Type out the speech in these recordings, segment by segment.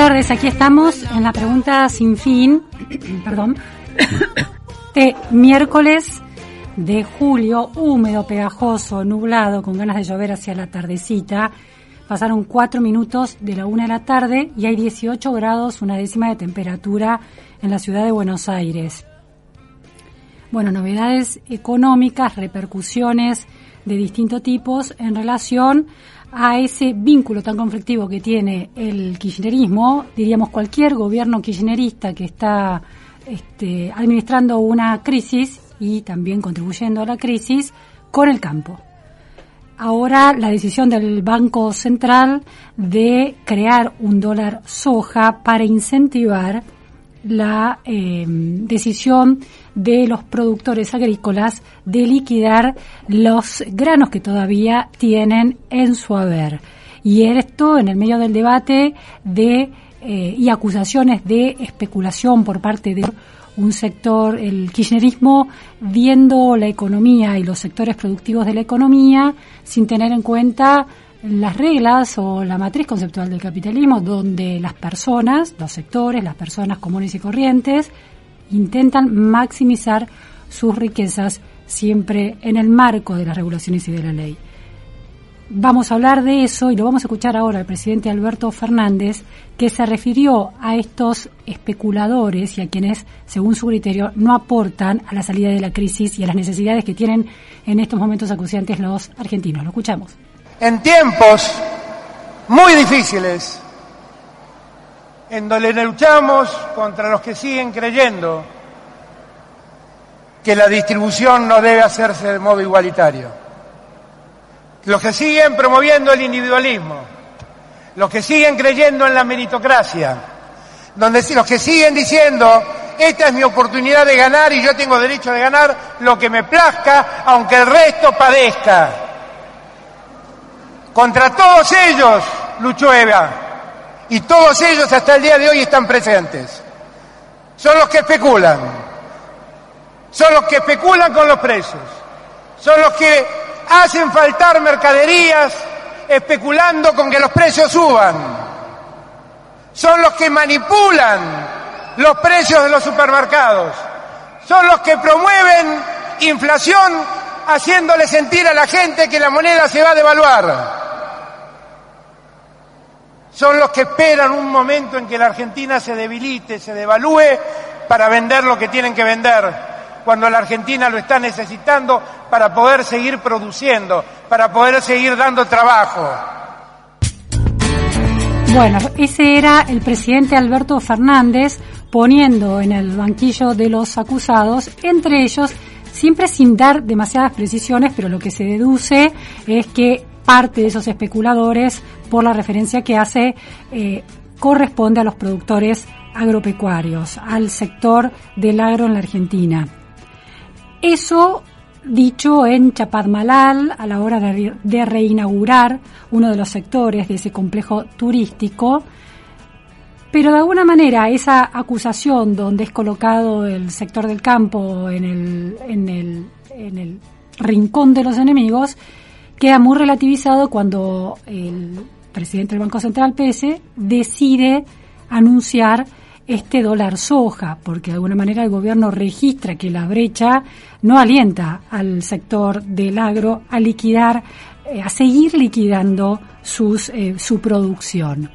tardes, aquí estamos en la pregunta sin fin, perdón, de miércoles de julio, húmedo, pegajoso, nublado, con ganas de llover hacia la tardecita. Pasaron cuatro minutos de la una de la tarde y hay 18 grados, una décima de temperatura en la ciudad de Buenos Aires. Bueno, novedades económicas, repercusiones de distintos tipos en relación a ese vínculo tan conflictivo que tiene el kirchnerismo, diríamos cualquier gobierno kirchnerista que está este, administrando una crisis y también contribuyendo a la crisis con el campo. Ahora la decisión del Banco Central de crear un dólar soja para incentivar la eh, decisión de los productores agrícolas de liquidar los granos que todavía tienen en su haber. Y esto en el medio del debate de eh, y acusaciones de especulación por parte de un sector, el kirchnerismo, viendo la economía y los sectores productivos de la economía sin tener en cuenta las reglas o la matriz conceptual del capitalismo, donde las personas, los sectores, las personas comunes y corrientes, intentan maximizar sus riquezas siempre en el marco de las regulaciones y de la ley. Vamos a hablar de eso y lo vamos a escuchar ahora al presidente Alberto Fernández, que se refirió a estos especuladores y a quienes, según su criterio, no aportan a la salida de la crisis y a las necesidades que tienen en estos momentos acuciantes los argentinos. Lo escuchamos. En tiempos muy difíciles, en donde luchamos contra los que siguen creyendo que la distribución no debe hacerse de modo igualitario los que siguen promoviendo el individualismo, los que siguen creyendo en la meritocracia, donde, los que siguen diciendo, esta es mi oportunidad de ganar y yo tengo derecho de ganar lo que me plazca, aunque el resto padezca. Contra todos ellos luchó Eva y todos ellos hasta el día de hoy están presentes. Son los que especulan, son los que especulan con los precios, son los que hacen faltar mercaderías especulando con que los precios suban. Son los que manipulan los precios de los supermercados. Son los que promueven inflación haciéndole sentir a la gente que la moneda se va a devaluar. Son los que esperan un momento en que la Argentina se debilite, se devalúe para vender lo que tienen que vender cuando la Argentina lo está necesitando para poder seguir produciendo, para poder seguir dando trabajo. Bueno, ese era el presidente Alberto Fernández poniendo en el banquillo de los acusados, entre ellos, siempre sin dar demasiadas precisiones, pero lo que se deduce es que parte de esos especuladores, por la referencia que hace, eh, corresponde a los productores agropecuarios, al sector del agro en la Argentina. Eso dicho en Chapadmalal a la hora de, reinaugurar uno de los sectores de ese complejo turístico, pero de alguna manera esa acusación donde es colocado el sector del campo en el, en el, en el rincón de los enemigos queda muy relativizado cuando el presidente del Banco Central, PS, decide anunciar este dólar soja, porque de alguna manera el gobierno registra que la brecha no alienta al sector del agro a liquidar, eh, a seguir liquidando sus, eh, su producción.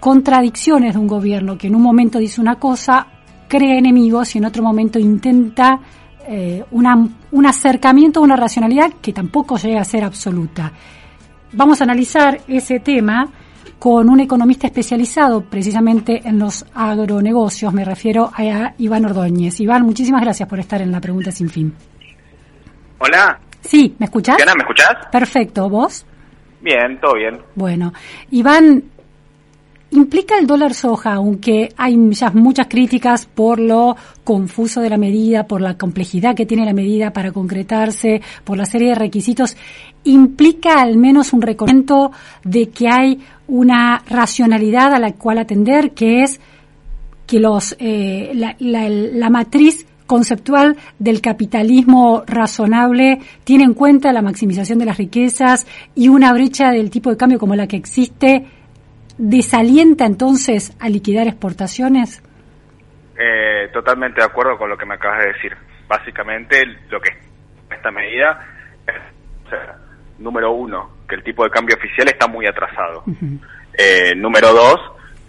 Contradicciones de un gobierno que en un momento dice una cosa, crea enemigos y en otro momento intenta eh, un acercamiento a una racionalidad que tampoco llega a ser absoluta. Vamos a analizar ese tema con un economista especializado precisamente en los agronegocios. Me refiero a Iván Ordóñez. Iván, muchísimas gracias por estar en la pregunta sin fin. Hola. Sí, ¿me escuchás? Diana, ¿me escuchás? Perfecto, ¿vos? Bien, todo bien. Bueno, Iván, implica el dólar soja, aunque hay ya muchas críticas por lo confuso de la medida, por la complejidad que tiene la medida para concretarse, por la serie de requisitos, implica al menos un reconocimiento de que hay una racionalidad a la cual atender, que es que los eh, la, la, la matriz conceptual del capitalismo razonable tiene en cuenta la maximización de las riquezas y una brecha del tipo de cambio como la que existe desalienta entonces a liquidar exportaciones? Eh, totalmente de acuerdo con lo que me acabas de decir. Básicamente lo que esta medida es, o sea, número uno, que el tipo de cambio oficial está muy atrasado. Uh -huh. eh, número dos,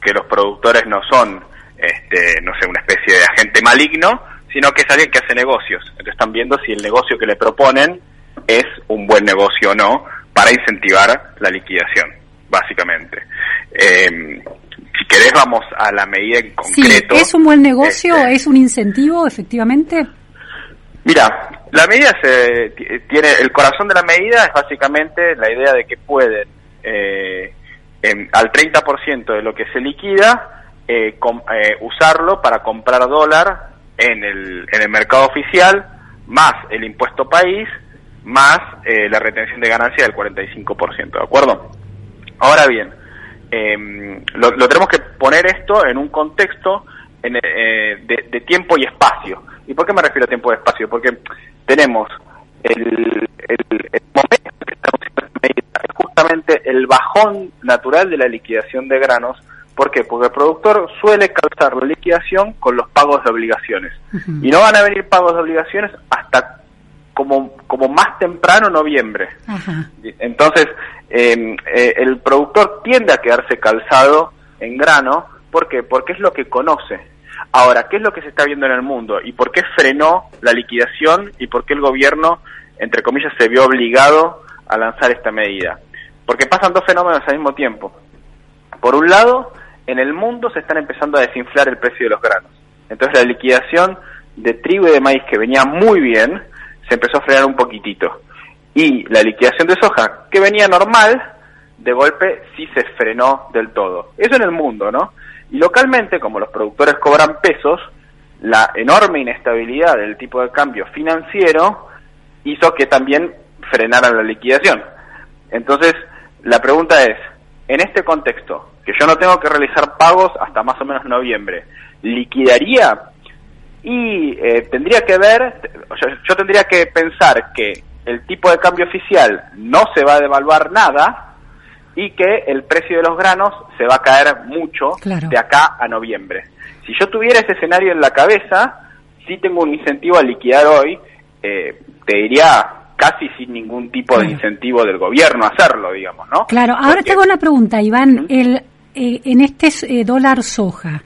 que los productores no son, este, no sé, una especie de agente maligno, sino que es alguien que hace negocios. Entonces están viendo si el negocio que le proponen es un buen negocio o no para incentivar la liquidación, básicamente. Eh, si querés vamos a la medida en concreto. Sí, ¿Es un buen negocio? Este, ¿Es un incentivo, efectivamente? Mira, la medida se tiene, el corazón de la medida es básicamente la idea de que pueden eh, en, al 30% de lo que se liquida eh, com, eh, usarlo para comprar dólar en el, en el mercado oficial, más el impuesto país, más eh, la retención de ganancia del 45%, ¿de acuerdo? Ahora bien, eh, lo, lo, tenemos que poner esto en un contexto en, eh, de, de, tiempo y espacio. ¿Y por qué me refiero a tiempo y espacio? Porque tenemos el, el, el momento que estamos es justamente el bajón natural de la liquidación de granos. ¿Por qué? Porque el productor suele calzar la liquidación con los pagos de obligaciones. Uh -huh. Y no van a venir pagos de obligaciones hasta como, como más temprano noviembre. Entonces, eh, eh, el productor tiende a quedarse calzado en grano. ¿Por qué? Porque es lo que conoce. Ahora, ¿qué es lo que se está viendo en el mundo? ¿Y por qué frenó la liquidación? ¿Y por qué el gobierno, entre comillas, se vio obligado a lanzar esta medida? Porque pasan dos fenómenos al mismo tiempo. Por un lado, en el mundo se están empezando a desinflar el precio de los granos. Entonces la liquidación de trigo y de maíz que venía muy bien, se empezó a frenar un poquitito. Y la liquidación de soja, que venía normal, de golpe sí se frenó del todo. Eso en el mundo, ¿no? Y localmente, como los productores cobran pesos, la enorme inestabilidad del tipo de cambio financiero hizo que también frenara la liquidación. Entonces, la pregunta es, en este contexto, que yo no tengo que realizar pagos hasta más o menos noviembre, ¿liquidaría? Y eh, tendría que ver, yo tendría que pensar que el tipo de cambio oficial no se va a devaluar nada y que el precio de los granos se va a caer mucho claro. de acá a noviembre. Si yo tuviera ese escenario en la cabeza, sí tengo un incentivo a liquidar hoy, eh, te diría casi sin ningún tipo claro. de incentivo del gobierno a hacerlo, digamos, ¿no? Claro, ahora Porque... tengo una pregunta, Iván. ¿Mm? El, eh, en este eh, dólar soja,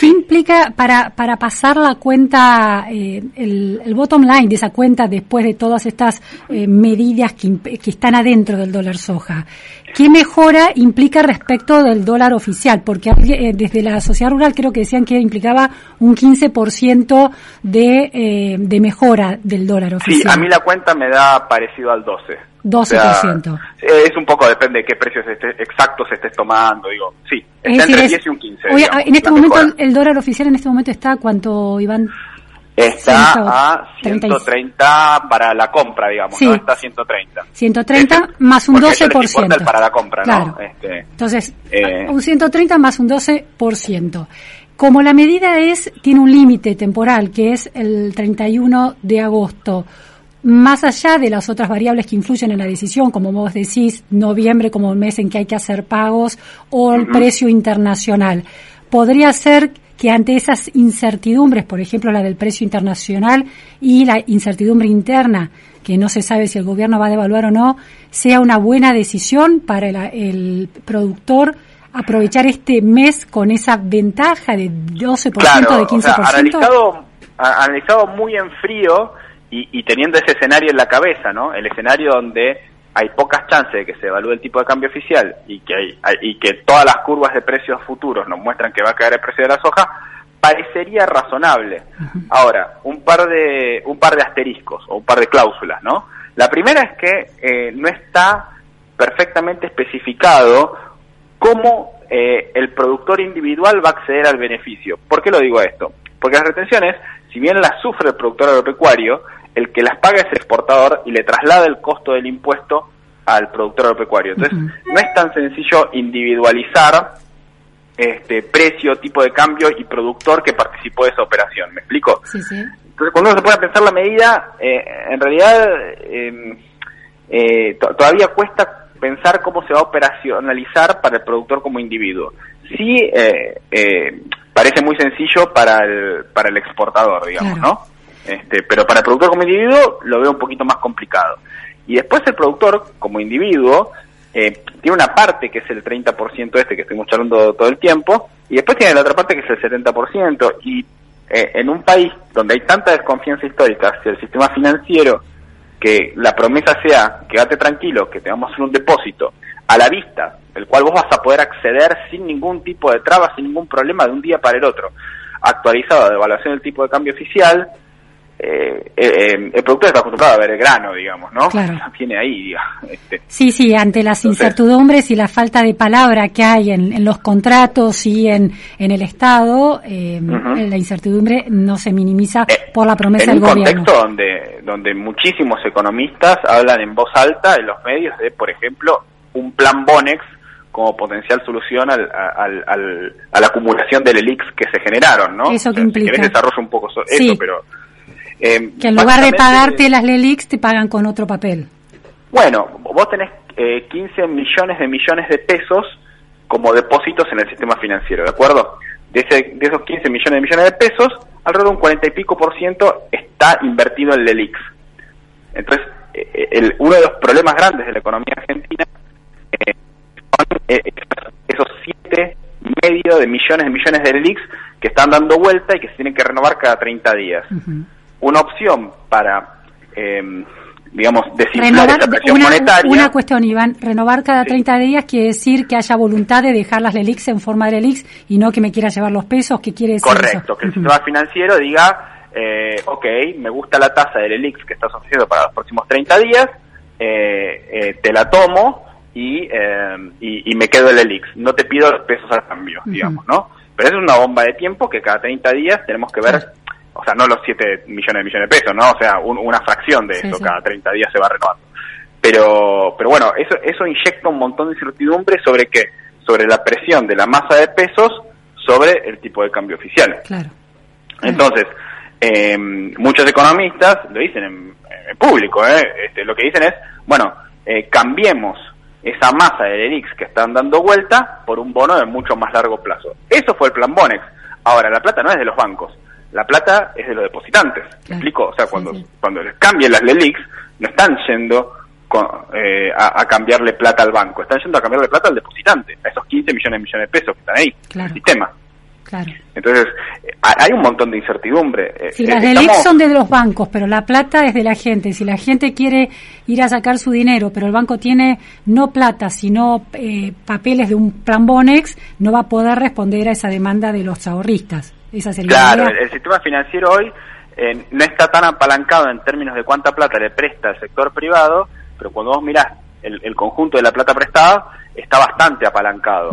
¿Qué implica para, para pasar la cuenta, eh, el, el, bottom line de esa cuenta después de todas estas eh, medidas que, que, están adentro del dólar soja? ¿Qué mejora implica respecto del dólar oficial? Porque eh, desde la sociedad rural creo que decían que implicaba un 15% de, eh, de mejora del dólar oficial. Sí, a mí la cuenta me da parecido al 12. 12%. O sea, es un poco, depende de qué precios esté, exactos estés tomando, digo, sí, está decir, entre 10 y un 15. Oye, digamos, en este momento mejora. el dólar oficial en este momento está, ¿cuánto, Iván? Está a 130 para la compra, digamos, sí. ¿no? Está a 130. 130 este, más un 12%. El para la compra, claro. ¿no? Este, Entonces, eh, un 130 más un 12%. Como la medida es, tiene un límite temporal, que es el 31 de agosto, más allá de las otras variables que influyen en la decisión, como vos decís, noviembre como el mes en que hay que hacer pagos o el uh -huh. precio internacional, podría ser que ante esas incertidumbres, por ejemplo la del precio internacional y la incertidumbre interna, que no se sabe si el gobierno va a devaluar o no, sea una buena decisión para el, el productor aprovechar este mes con esa ventaja de 12%, claro, de 15%? O sea, analizado, analizado muy en frío, y, y, teniendo ese escenario en la cabeza, ¿no? El escenario donde hay pocas chances de que se evalúe el tipo de cambio oficial y que hay, hay, y que todas las curvas de precios futuros nos muestran que va a caer el precio de la soja, parecería razonable. Ahora, un par de un par de asteriscos o un par de cláusulas, ¿no? La primera es que eh, no está perfectamente especificado cómo eh, el productor individual va a acceder al beneficio. ¿Por qué lo digo esto? Porque las retenciones, si bien las sufre el productor agropecuario, el que las paga es el exportador y le traslada el costo del impuesto al productor agropecuario. Entonces, no es tan sencillo individualizar este precio, tipo de cambio y productor que participó de esa operación. ¿Me explico? Sí, sí. Entonces, cuando uno se puede pensar la medida, eh, en realidad em, eh, to- todavía cuesta pensar cómo se va a operacionalizar para el productor como individuo. Sí, eh, eh, parece muy sencillo para el, para el exportador, digamos, Claro. ¿no? Este, pero para el productor como individuo lo veo un poquito más complicado. Y después el productor como individuo eh, tiene una parte que es el 30% este que estuvimos charlando todo el tiempo, y después tiene la otra parte que es el 70%, y eh, en un país donde hay tanta desconfianza histórica hacia el sistema financiero, que la promesa sea, quédate tranquilo, que te vamos a hacer un depósito a la vista, el cual vos vas a poder acceder sin ningún tipo de traba, sin ningún problema de un día para el otro, actualizado de evaluación del tipo de cambio oficial, eh, eh, el productor está acostumbrado a ver el grano, digamos, ¿no? Claro. Tiene ahí, digamos, este, Sí, sí, ante las Entonces- incertidumbres y la falta de palabra que hay en, en los contratos y en, en el Estado, eh, la incertidumbre no se minimiza Eh, por la promesa en del un gobierno. contexto donde, donde muchísimos economistas hablan en voz alta en los medios de, por ejemplo, un plan Bonex como potencial solución al, al- al- a la acumulación del ELIX que se generaron, ¿no? ¿Eso O sea, implica? Si querés desarrollo un poco Sí. eso, pero... eh, Que en lugar de pagarte las LELIX, te pagan con otro papel. Bueno, vos tenés eh, 15 millones de millones de pesos como depósitos en el sistema financiero, ¿de acuerdo? De, ese- de esos 15 millones de millones de pesos, alrededor de un 40 y pico por ciento está invertido en LELIX. Entonces, eh, el- uno de los problemas grandes de la economía argentina eh, son eh, esos- esos 7 y medio de millones de millones de LELIX que están dando vuelta y que se tienen que renovar cada 30 días Ujú. Una opción para, eh, digamos, desinflar Renovar, esa presión una, monetaria. una cuestión, Iván, renovar cada Sí. 30 días quiere decir que haya voluntad de dejar las LELIX en forma de LELIX y no que me quiera llevar los pesos, ¿qué quiere decir Correcto, eso? que el sistema financiero diga, eh, ok, me gusta la tasa del ELIX que estás ofreciendo para los próximos 30 días, eh, eh, te la tomo y, eh, y, y me quedo el ELIX. No te pido los pesos al cambio, digamos, ¿no? Pero eso es una bomba de tiempo que cada 30 días tenemos que ver. O sea, no los 7 millones de millones de pesos, ¿no? O sea, un- una fracción de Sí, eso, sí. cada 30 días se va renovando. Pero, pero bueno, eso, eso inyecta un montón de incertidumbre sobre qué, sobre la presión de la masa de pesos sobre el tipo de cambio oficial. Claro. Entonces, eh, muchos economistas lo dicen en, en público, ¿eh? Este, lo que dicen es, bueno, eh, cambiemos esa masa del ELIX que están dando vuelta por un bono de mucho más largo plazo. Eso fue el plan Bonex. Ahora, la plata no es de los bancos, la plata es de los depositantes. ¿Me Claro. explico? O sea, cuando, sí. cuando les cambien las LELIX, no están yendo con- eh, a, a cambiarle plata al banco, están yendo a cambiarle plata al depositante, a esos 15 millones de millones de pesos que están ahí, en Claro. el sistema. Claro. Entonces, hay un montón de incertidumbre. Eh, Si eh, las estamos- LELIX son de los bancos, pero la plata es de la gente. Si la gente quiere ir a sacar su dinero, pero el banco tiene no plata, sino eh, papeles de un plan Bonex, no va a poder responder a esa demanda de los ahorristas. Esa sería Claro, la el, sistema financiero hoy eh, no está tan apalancado en términos de cuánta plata le presta el sector privado, pero cuando vos mirás el, el conjunto de la plata prestada, está bastante apalancado.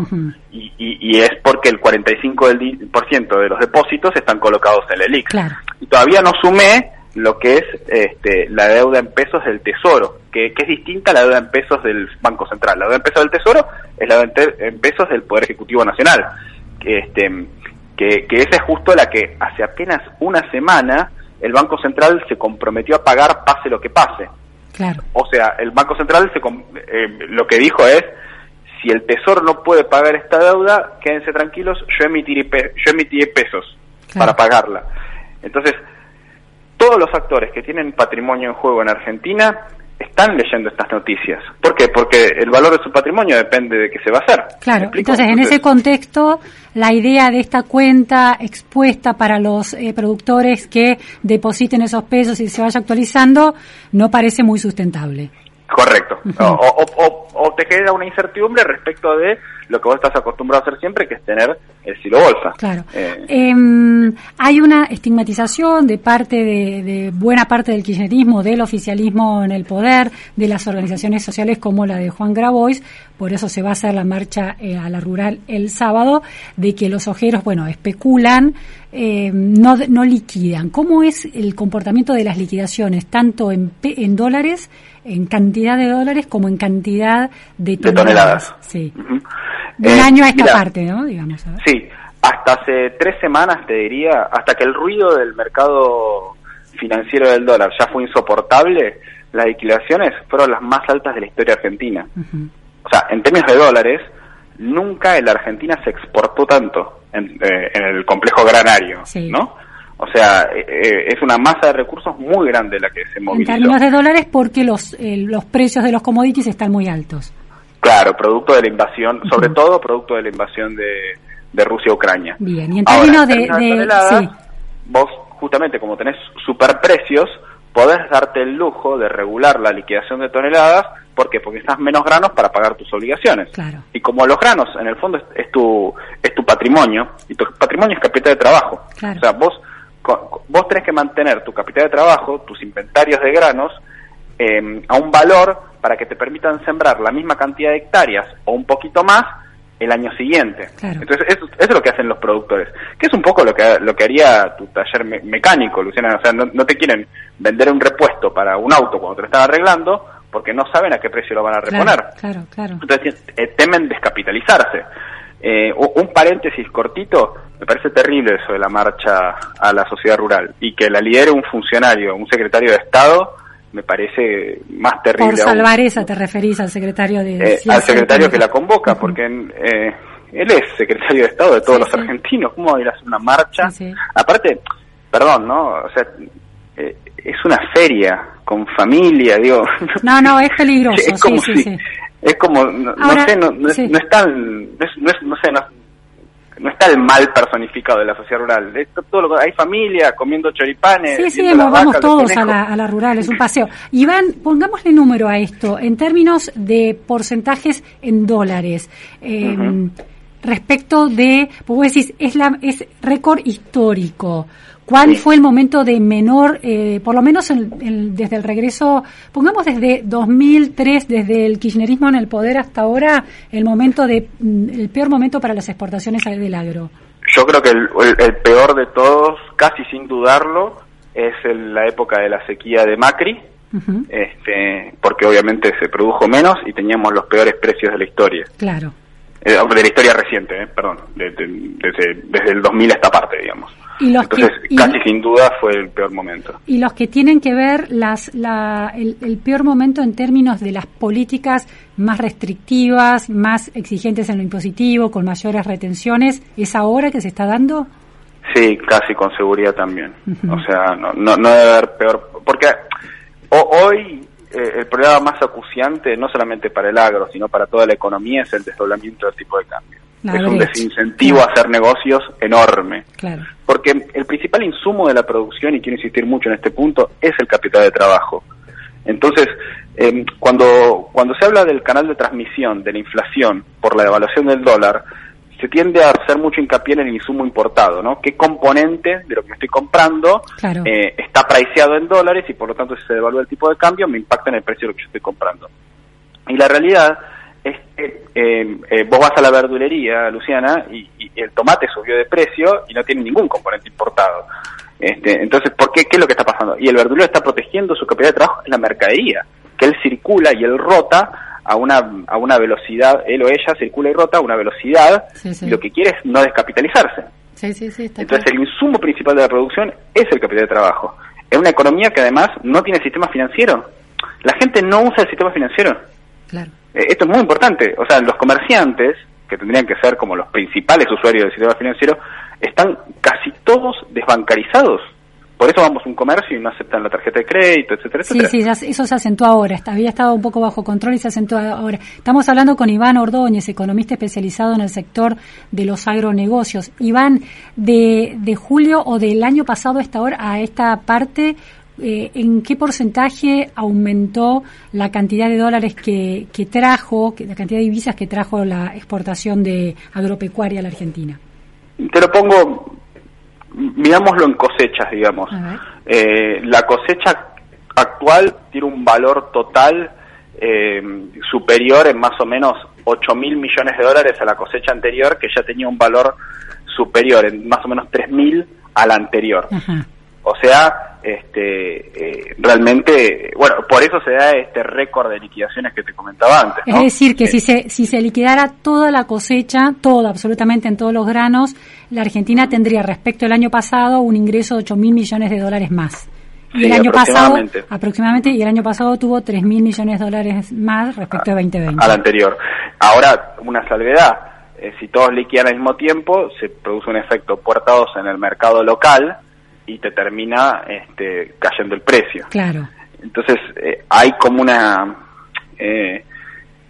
Y, y- y es porque el 45% del di- por ciento de los depósitos están colocados en el ELIX. Claro. Y todavía no sumé lo que es este, la deuda en pesos del Tesoro, que, que es distinta a la deuda en pesos del Banco Central. La deuda en pesos del Tesoro es la deuda en en pesos del Poder Ejecutivo Nacional, este, que, que esa es justo la que hace apenas una semana el Banco Central se comprometió a pagar pase lo que pase. Claro. O sea, el Banco Central se eh, lo que dijo es, si el Tesoro no puede pagar esta deuda, quédense tranquilos, yo emitiré, pe- yo emitiré pesos Claro. para pagarla. Entonces, todos los actores que tienen patrimonio en juego en Argentina están leyendo estas noticias. ¿Por qué? Porque el valor de su patrimonio depende de qué se va a hacer. ¿Me Claro, entonces en ese contexto, la idea de esta cuenta expuesta para los eh, productores que depositen esos pesos y se vaya actualizando no parece muy sustentable. Correcto. O, o- o- o te genera una incertidumbre respecto de lo que vos estás acostumbrado a hacer siempre, que es tener el silo bolsa. Claro. Em, hay una estigmatización de parte de, de, buena parte del kirchnerismo, del oficialismo en el poder, de las organizaciones sociales como la de Juan Grabois, por eso se va a hacer la marcha eh, a la rural el sábado, de que los ojeros, bueno, especulan, eh, no, no liquidan. ¿Cómo es el comportamiento de las liquidaciones, tanto en, en dólares, en cantidad de dólares, como en cantidad de toneladas? Sí. De un año a esta parte, ¿no? Digamos. Sí, hasta hace tres semanas, te diría, hasta que el ruido del mercado financiero del dólar ya fue insoportable, las liquidaciones fueron las más altas de la historia argentina. O sea, en términos de dólares, nunca en la Argentina se exportó tanto en, eh, el complejo granario, ¿no? O sea, eh, eh, es una masa de recursos muy grande la que se movilizó. En términos de dólares porque los, los precios de los commodities están muy altos. Claro, producto de la invasión, sobre todo producto de la invasión de, de Rusia a Ucrania. Bien, y en términos de... sí. Vos, justamente como tenés superprecios, podés darte el lujo de regular la liquidación de toneladas. ¿Por qué? Porque estás menos granos para pagar tus obligaciones. Claro. Y como los granos, en el fondo, es, tu es tu patrimonio, y tu patrimonio es capital de trabajo. Claro. O sea, vos, vos tenés que mantener tu capital de trabajo, tus inventarios de granos, eh, a un valor para que te permitan sembrar la misma cantidad de hectáreas o un poquito más el año siguiente. Entonces, eso, es lo que hacen los productores, que es un poco lo que, lo que haría tu taller mecánico, Luciana. O sea, no, te quieren vender un repuesto para un auto cuando te lo están arreglando porque no saben a qué precio lo van a reponer. Claro, claro. Entonces, eh, temen descapitalizarse. Eh, un paréntesis cortito, me parece terrible eso de la marcha a la sociedad rural y que la lidere un funcionario, un secretario de Estado, me parece más terrible. Por salvar esa te referís al secretario de... Eh, al secretario que la convoca, porque eh, él es secretario de Estado de todos los argentinos. ¿Cómo va a ir a hacer una marcha? Aparte, perdón, ¿no? O sea, eh, es una feria con familia, digo. No, no, es peligroso. es como si, Es como, no, sé, no, no, es, no, es, tan, no, es, no sé, no, no está el mal personificado de la sociedad rural. todo lo, hay familia comiendo choripanes. Sí, sí, vamos, todos a la, a la, rural, es un paseo. Iván, pongámosle número a esto, en términos de porcentajes en dólares. Eh, Respecto de, pues vos decís, es, la, es récord histórico. ¿Cuál fue el momento de menor, eh, por lo menos desde el regreso, pongamos desde 2003, desde el kirchnerismo en el poder hasta ahora, el momento de mm, el peor momento para las exportaciones del agro? Yo creo que el, peor de todos, casi sin dudarlo, es la época de la sequía de Macri, este, porque obviamente se produjo menos y teníamos los peores precios de la historia. Claro. Eh, de la historia reciente, eh, perdón, desde, desde el 2000 a esta parte, digamos. Entonces, casi sin duda fue el peor momento. Y los que tienen que ver las, la, el, peor momento en términos de las políticas más restrictivas, más exigentes en lo impositivo, con mayores retenciones, ¿es ahora que se está dando? Sí, casi con seguridad también. O sea, no, no, no debe haber peor. Porque hoy eh, el problema más acuciante, no solamente para el agro, sino para toda la economía, es el desdoblamiento del tipo de cambio es un desincentivo a hacer negocios enorme. Porque el principal insumo de la producción, y quiero insistir mucho en este punto, es el capital de trabajo. Entonces, em, cuando, cuando se habla del canal de transmisión de la inflación por la devaluación del dólar, se tiende a hacer mucho hincapié en el insumo importado, ¿no? ¿Qué componente de lo que estoy comprando eh, está priceado en dólares y por lo tanto si se devalúa el tipo de cambio me impacta en el precio de lo que yo estoy comprando? Y la realidad es que eh, eh, vos vas a la verdulería, Luciana, y, el tomate subió de precio y no tiene ningún componente importado. Este, entonces, ¿por qué? ¿Qué es lo que está pasando? Y el verdulero está protegiendo su capital de trabajo en la mercadería, que él circula y él rota a una, a una velocidad, él o ella circula y rota a una velocidad, y lo que quiere es no descapitalizarse. Entonces, el insumo principal de la producción es el capital de trabajo. Es una economía que además no tiene sistema financiero. La gente no usa el sistema financiero. Claro. Eh, esto es muy importante. O sea, los comerciantes, que tendrían que ser como los principales usuarios del sistema financiero, están casi todos desbancarizados. Por eso vamos a un comercio y no aceptan la tarjeta de crédito, etcétera, sí, Sí, eso se acentúa ahora. Había estado un poco bajo control y se acentúa ahora. Estamos hablando con Iván Ordóñez, economista especializado en el sector de los agronegocios. Iván, de, de julio o del año pasado a esta hora, a esta parte, eh, ¿en qué porcentaje aumentó la cantidad de dólares que, que trajo, la cantidad de divisas que trajo la exportación de agropecuaria a la Argentina? Te lo pongo, mirámoslo en cosechas, digamos. Eh, la cosecha actual tiene un valor total eh, superior en más o menos 8 mil millones de dólares a la cosecha anterior, que ya tenía un valor superior en más o menos 3 mil a la anterior. O sea, este, eh, realmente, bueno, por eso se da este récord de liquidaciones que te comentaba antes. Es decir, que si, se, si se liquidara toda la cosecha, toda, absolutamente en todos los granos, la Argentina tendría respecto al año pasado un ingreso de 8 mil millones de dólares más. Y el año pasado, aproximadamente, y el año pasado tuvo 3 mil millones de dólares más respecto a, 2020. Al anterior. Ahora, una salvedad, eh, si todos liquidan al mismo tiempo, se produce un efecto puertados en el mercado local, y te termina este, cayendo el precio. Claro. Entonces eh, hay como una... Eh,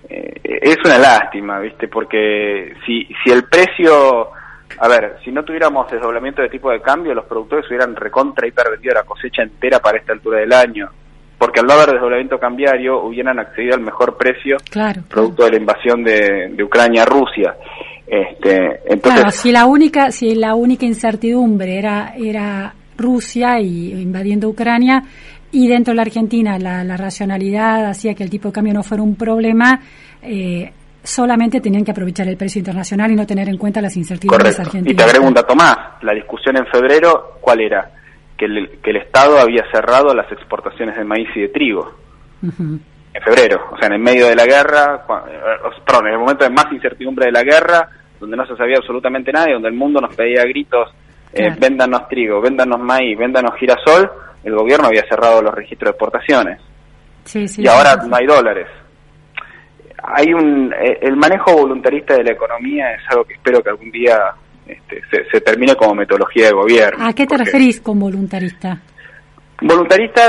eh, es una lástima, ¿viste? Porque si, si el precio... A ver, si no tuviéramos desdoblamiento de tipo de cambio, los productores hubieran recontra hipervendido la cosecha entera para esta altura del año. Porque al no haber desdoblamiento cambiario, hubieran accedido al mejor precio claro, producto de la invasión de, de Ucrania a Rusia. Este, entonces, claro, si la única, si la única incertidumbre era, era Rusia y invadiendo Ucrania y dentro de la Argentina la, racionalidad hacía que el tipo de cambio no fuera un problema, eh, solamente tenían que aprovechar el precio internacional y no tener en cuenta las incertidumbres argentinas. Y te agrego un dato más, la discusión en febrero, ¿cuál era? Que el, que el Estado había cerrado las exportaciones de maíz y de trigo. En febrero, o sea, en el medio de la guerra, eh, perdón, en el momento de más incertidumbre de la guerra, donde no se sabía absolutamente nada y donde el mundo nos pedía gritos eh, véndanos trigo, véndanos maíz, véndanos girasol, el gobierno había cerrado los registros de exportaciones. y ahora no hay dólares. Hay un, eh, el manejo voluntarista de la economía es algo que espero que algún día este, se, termine como metodología de gobierno. ¿A qué te referís con voluntarista? Voluntarista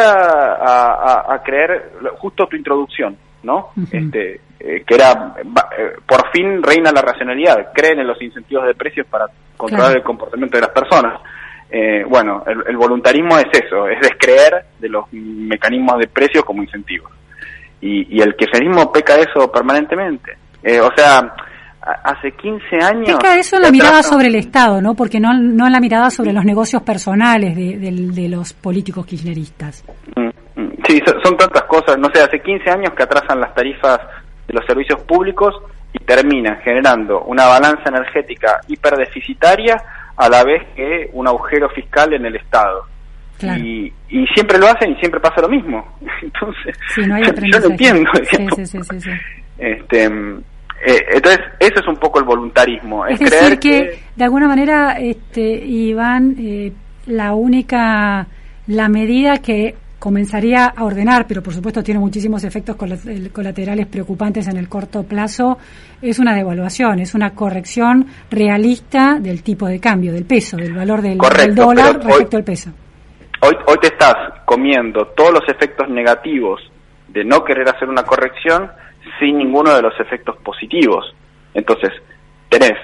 a, creer, justo tu introducción, ¿no? este, eh, que era, eh, por fin reina la racionalidad, creen en los incentivos de precios para controlar el comportamiento de las personas. Eh, bueno, el, voluntarismo es eso, es descreer de los mecanismos de precios como incentivos. Y, el kirchnerismo peca eso permanentemente. o sea, hace 15 años... Peca eso en la mirada sobre el Estado, ¿no? Porque no, no en la mirada sobre los negocios personales de, los políticos kirchneristas. Mm, mm. Sí, son tantas cosas. No sé, hace 15 años que atrasan las tarifas de los servicios públicos y termina generando una balanza energética hiperdeficitaria a la vez que un agujero fiscal en el Estado. Y, y, siempre lo hacen y siempre pasa lo mismo. Entonces, yo no entiendo. este, eh, entonces, eso es un poco el voluntarismo. Es, decir, que, de alguna manera, este, Iván, eh, la única, la medida que comenzaría a ordenar, pero por supuesto tiene muchísimos efectos colaterales preocupantes en el corto plazo, es una devaluación, es una corrección realista del tipo de cambio, del peso, del valor del, dólar respecto al peso. Hoy, hoy te estás comiendo todos los efectos negativos de no querer hacer una corrección sin ninguno de los efectos positivos. Entonces, tenés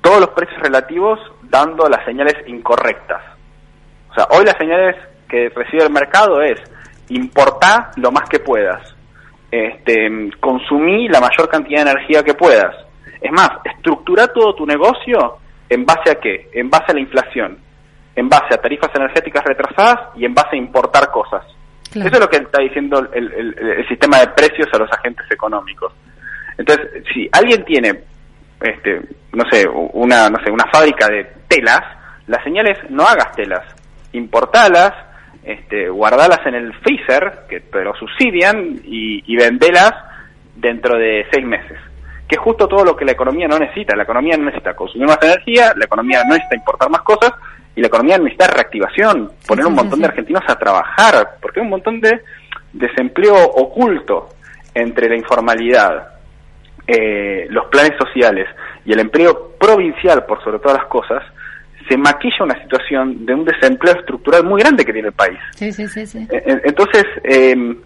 todos los precios relativos dando las señales incorrectas. O sea, hoy las señales que recibe el mercado es importar lo más que puedas, este, consumir la mayor cantidad de energía que puedas. Es más, estructura todo tu negocio en base a qué? En base a la inflación, en base a tarifas energéticas retrasadas y en base a importar cosas. Eso es lo que está diciendo el, el, sistema de precios a los agentes económicos. Entonces, si alguien tiene, este, no sé, una, no sé, una fábrica de telas, la señal es no hagas telas, importalas, este, guardalas en el freezer, que te lo subsidian, y, y vendelas dentro de seis meses. Que es justo todo lo que la economía no necesita. La economía no necesita consumir más energía, la economía no necesita importar más cosas, y la economía necesita reactivación, poner un montón de argentinos a trabajar, porque hay un montón de desempleo oculto entre la informalidad, eh, los planes sociales y el empleo provincial, por sobre todas las cosas, se maquilla una situación de un desempleo estructural muy grande que tiene el país. Sí, sí, sí. Eh, eh, entonces, em,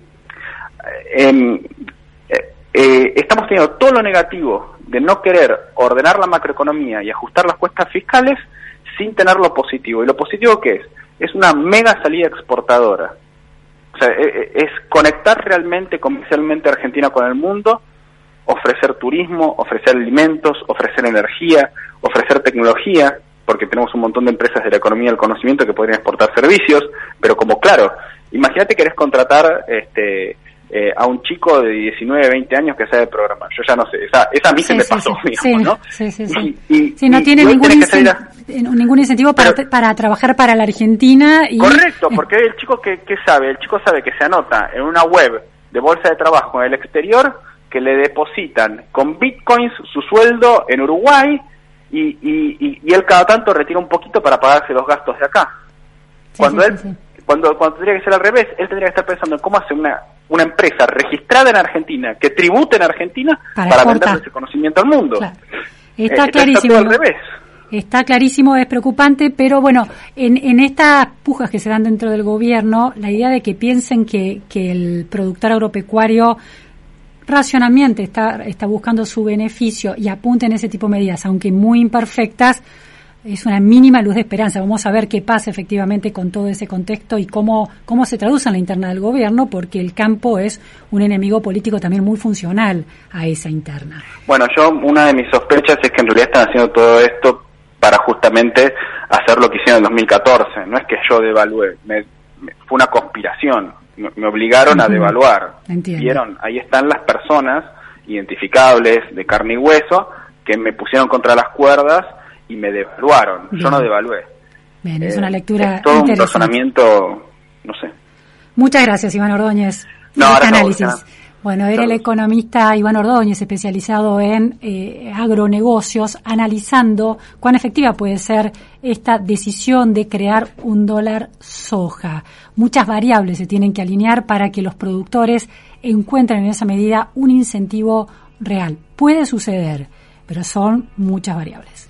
em, eh, estamos teniendo todo lo negativo de no querer ordenar la macroeconomía y ajustar las cuestas fiscales sin tener lo positivo. ¿Y lo positivo qué es? Es una mega salida exportadora. sea, e, e, es conectar realmente comercialmente Argentina con el mundo, ofrecer turismo, ofrecer alimentos, ofrecer energía, ofrecer tecnología, porque tenemos un montón de empresas de la economía del conocimiento que podrían exportar servicios, pero como claro, imagínate que querés contratar este eh, a un chico de 19, 20 años que sabe programar. Yo ya no sé, esa, esa a mí se me pasó, digamos, ¿no? Sí, sí, sí. Y, no tiene ningún, ningún incentivo para, para trabajar para la Argentina. Y, correcto, porque el chico que, que sabe, el chico sabe que se anota en una web de bolsa de trabajo en el exterior, que le depositan con bitcoins su sueldo en Uruguay y, y, y, él cada tanto retira un poquito para pagarse los gastos de acá. cuando él, cuando, cuando tendría que ser al revés, él tendría que estar pensando en cómo hacer una, una empresa registrada en Argentina, que tribute en Argentina para, vender ese conocimiento al mundo. Está eh, clarísimo. Está al revés. Está clarísimo, es preocupante, pero bueno, en, en estas pujas que se dan dentro del gobierno, la idea de que piensen que, que el productor agropecuario racionalmente está, está buscando su beneficio y apunten ese tipo de medidas, aunque muy imperfectas, es una mínima luz de esperanza. Vamos a ver qué pasa efectivamente con todo ese contexto y cómo, cómo se traduce en la interna del gobierno, porque el campo es un enemigo político también muy funcional a esa interna. Bueno, yo una de mis sospechas es que en realidad están haciendo todo esto para justamente hacer lo que hicieron en 2014. No es que yo devalúe, fue una conspiración me, obligaron a devaluar. Vieron, ahí están las personas identificables de carne y hueso que me pusieron contra las cuerdas y me devaluaron. Yo no devalué. Bien, es una eh, lectura es todo un razonamiento, no sé. Muchas gracias, Iván Ordóñez. No, este análisis. Bueno, era el economista Iván Ordóñez, especializado en eh, agronegocios, analizando cuán efectiva puede ser esta decisión de crear un dólar soja. Muchas variables se tienen que alinear para que los productores encuentren en esa medida un incentivo real. Puede suceder, pero son muchas variables.